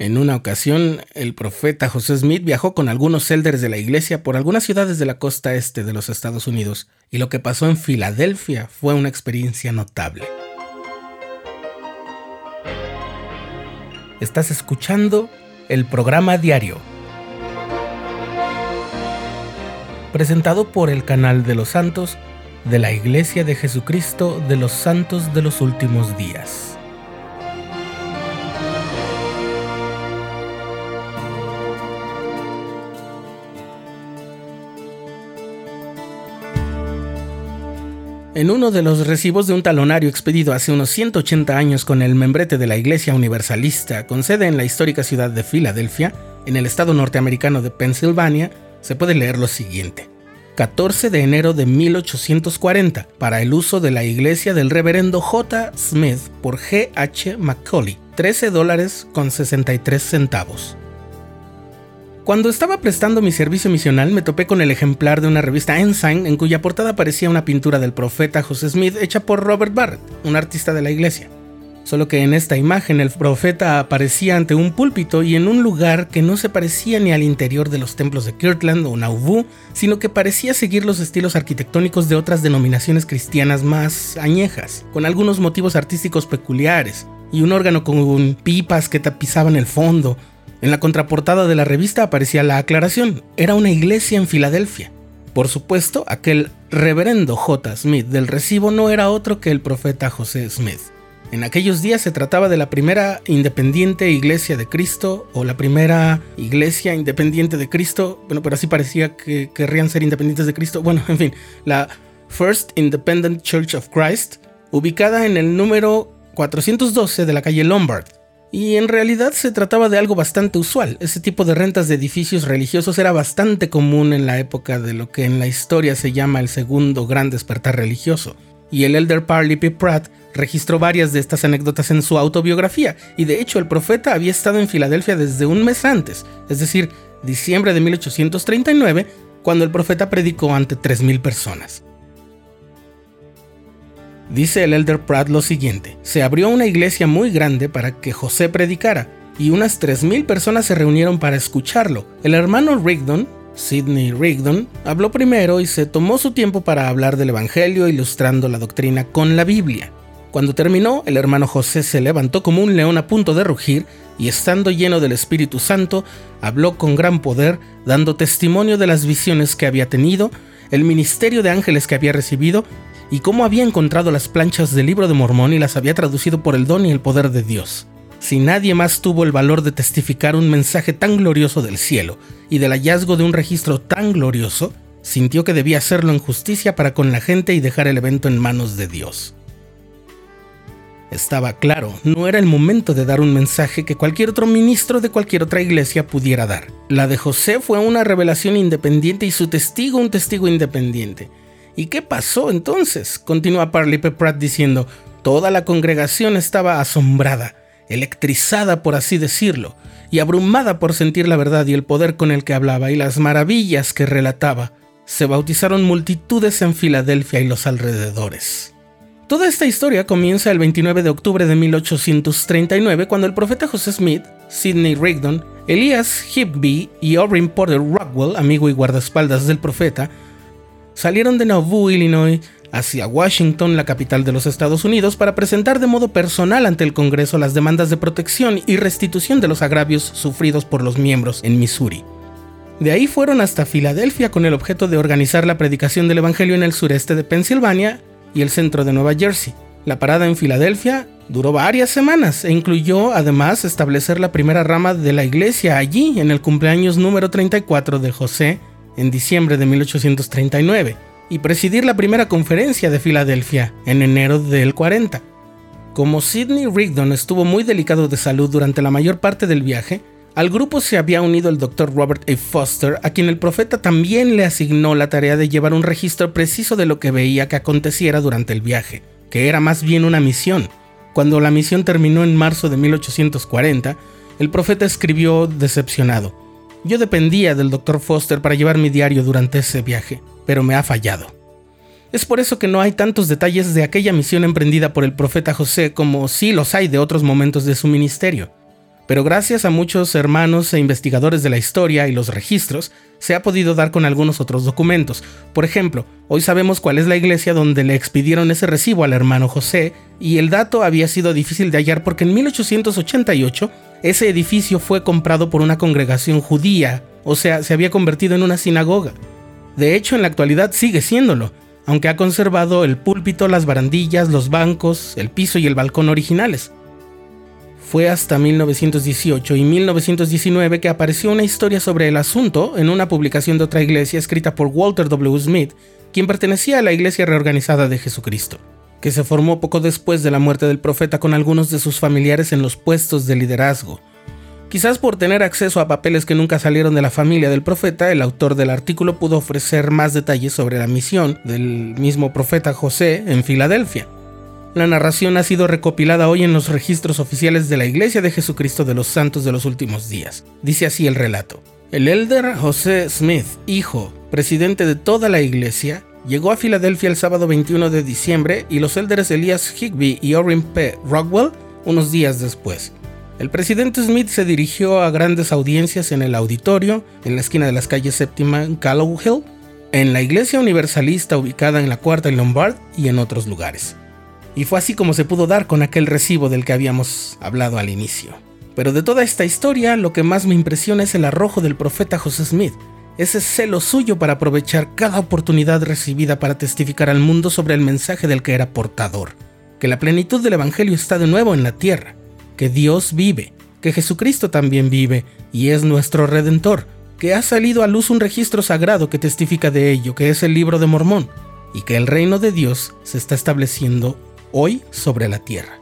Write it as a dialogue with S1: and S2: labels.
S1: En una ocasión, el profeta José Smith viajó con algunos elders de la iglesia por algunas ciudades de la costa este de los Estados Unidos, y lo que pasó en Filadelfia fue una experiencia notable. Estás escuchando el programa diario, presentado por el canal de los santos de la Iglesia de Jesucristo de los Santos de los Últimos Días. En uno de los recibos de un talonario expedido hace unos 180 años con el membrete de la Iglesia Universalista, con sede en la histórica ciudad de Filadelfia, en el estado norteamericano de Pensilvania, se puede leer lo siguiente. 14 de enero de 1840, para el uso de la iglesia del reverendo J. Smith por G. H. Macaulay, 13 dólares con 63 centavos. Cuando estaba prestando mi servicio misional me topé con el ejemplar de una revista Ensign en cuya portada aparecía una pintura del profeta José Smith hecha por Robert Barrett, un artista de la iglesia. Solo que en esta imagen el profeta aparecía ante un púlpito y en un lugar que no se parecía ni al interior de los templos de Kirtland o Nauvoo, sino que parecía seguir los estilos arquitectónicos de otras denominaciones cristianas más añejas, con algunos motivos artísticos peculiares, y un órgano con pipas que tapizaban el fondo, en la contraportada de la revista aparecía la aclaración, era una iglesia en Filadelfia. Por supuesto, aquel reverendo J. Smith del recibo no era otro que el profeta José Smith. En aquellos días se trataba de la primera independiente iglesia de Cristo o la primera iglesia independiente de Cristo, bueno, pero así parecía que querrían ser independientes de Cristo. Bueno, en fin, la First Independent Church of Christ, ubicada en el número 412 de la calle Lombard, y en realidad se trataba de algo bastante usual. Ese tipo de rentas de edificios religiosos era bastante común en la época de lo que en la historia se llama el segundo gran despertar religioso. Y el elder Parley P. Pratt registró varias de estas anécdotas en su autobiografía, y de hecho el profeta había estado en Filadelfia desde un mes antes, es decir, diciembre de 1839, cuando el profeta predicó ante 3.000 personas. Dice el elder Pratt lo siguiente, se abrió una iglesia muy grande para que José predicara, y unas 3.000 personas se reunieron para escucharlo. El hermano Rigdon, Sidney Rigdon, habló primero y se tomó su tiempo para hablar del Evangelio ilustrando la doctrina con la Biblia. Cuando terminó, el hermano José se levantó como un león a punto de rugir y estando lleno del Espíritu Santo, habló con gran poder, dando testimonio de las visiones que había tenido, el ministerio de ángeles que había recibido y cómo había encontrado las planchas del libro de Mormón y las había traducido por el don y el poder de Dios. Si nadie más tuvo el valor de testificar un mensaje tan glorioso del cielo y del hallazgo de un registro tan glorioso, sintió que debía hacerlo en justicia para con la gente y dejar el evento en manos de Dios. Estaba claro, no era el momento de dar un mensaje que cualquier otro ministro de cualquier otra iglesia pudiera dar. La de José fue una revelación independiente y su testigo un testigo independiente. ¿Y qué pasó entonces? Continúa Parley P. Pratt diciendo, toda la congregación estaba asombrada, electrizada por así decirlo, y abrumada por sentir la verdad y el poder con el que hablaba y las maravillas que relataba. Se bautizaron multitudes en Filadelfia y los alrededores. Toda esta historia comienza el 29 de octubre de 1839 cuando el profeta José Smith, Sidney Rigdon, Elias Higby y Orrin Porter Rockwell, amigo y guardaespaldas del profeta, salieron de Nauvoo, Illinois, hacia Washington, la capital de los Estados Unidos, para presentar de modo personal ante el Congreso las demandas de protección y restitución de los agravios sufridos por los miembros en Missouri. De ahí fueron hasta Filadelfia con el objeto de organizar la predicación del Evangelio en el sureste de Pensilvania y el centro de Nueva Jersey. La parada en Filadelfia duró varias semanas e incluyó además establecer la primera rama de la iglesia allí en el cumpleaños número 34 de José en diciembre de 1839 y presidir la primera conferencia de Filadelfia en enero del 40. Como Sidney Rigdon estuvo muy delicado de salud durante la mayor parte del viaje, al grupo se había unido el Dr. Robert A. Foster, a quien el profeta también le asignó la tarea de llevar un registro preciso de lo que veía que aconteciera durante el viaje, que era más bien una misión. Cuando la misión terminó en marzo de 1840, el profeta escribió decepcionado, yo dependía del Dr. Foster para llevar mi diario durante ese viaje, pero me ha fallado. Es por eso que no hay tantos detalles de aquella misión emprendida por el profeta José como sí los hay de otros momentos de su ministerio. pero gracias a muchos hermanos e investigadores de la historia y los registros, se ha podido dar con algunos otros documentos. Por ejemplo, hoy sabemos cuál es la iglesia donde le expidieron ese recibo al hermano José, y el dato había sido difícil de hallar porque en 1888 ese edificio fue comprado por una congregación judía, o sea, se había convertido en una sinagoga. De hecho, en la actualidad sigue siéndolo, aunque ha conservado el púlpito, las barandillas, los bancos, el piso y el balcón originales. Fue hasta 1918 y 1919 que apareció una historia sobre el asunto en una publicación de otra iglesia escrita por Walter W. Smith, quien pertenecía a la Iglesia Reorganizada de Jesucristo, que se formó poco después de la muerte del profeta con algunos de sus familiares en los puestos de liderazgo. Quizás por tener acceso a papeles que nunca salieron de la familia del profeta, el autor del artículo pudo ofrecer más detalles sobre la misión del mismo profeta José en Filadelfia. La narración ha sido recopilada hoy en los registros oficiales de la Iglesia de Jesucristo de los Santos de los Últimos Días. Dice así el relato. El elder José Smith, hijo, presidente de toda la iglesia, llegó a Filadelfia el sábado 21 de diciembre y los elders Elias Higby y Orrin P. Rockwell unos días después. El presidente Smith se dirigió a grandes audiencias en el auditorio, en la esquina de las calles séptima en Callow Hill, en la iglesia universalista ubicada en la cuarta y Lombard y en otros lugares. Y fue así como se pudo dar con aquel recibo del que habíamos hablado al inicio. Pero de toda esta historia, lo que más me impresiona es el arrojo del profeta José Smith, ese celo suyo para aprovechar cada oportunidad recibida para testificar al mundo sobre el mensaje del que era portador, que la plenitud del Evangelio está de nuevo en la tierra, que Dios vive, que Jesucristo también vive. Y es nuestro Redentor, que ha salido a luz un registro sagrado que testifica de ello, que es el libro de Mormón, y que el reino de Dios se está estableciendo hoy sobre la tierra.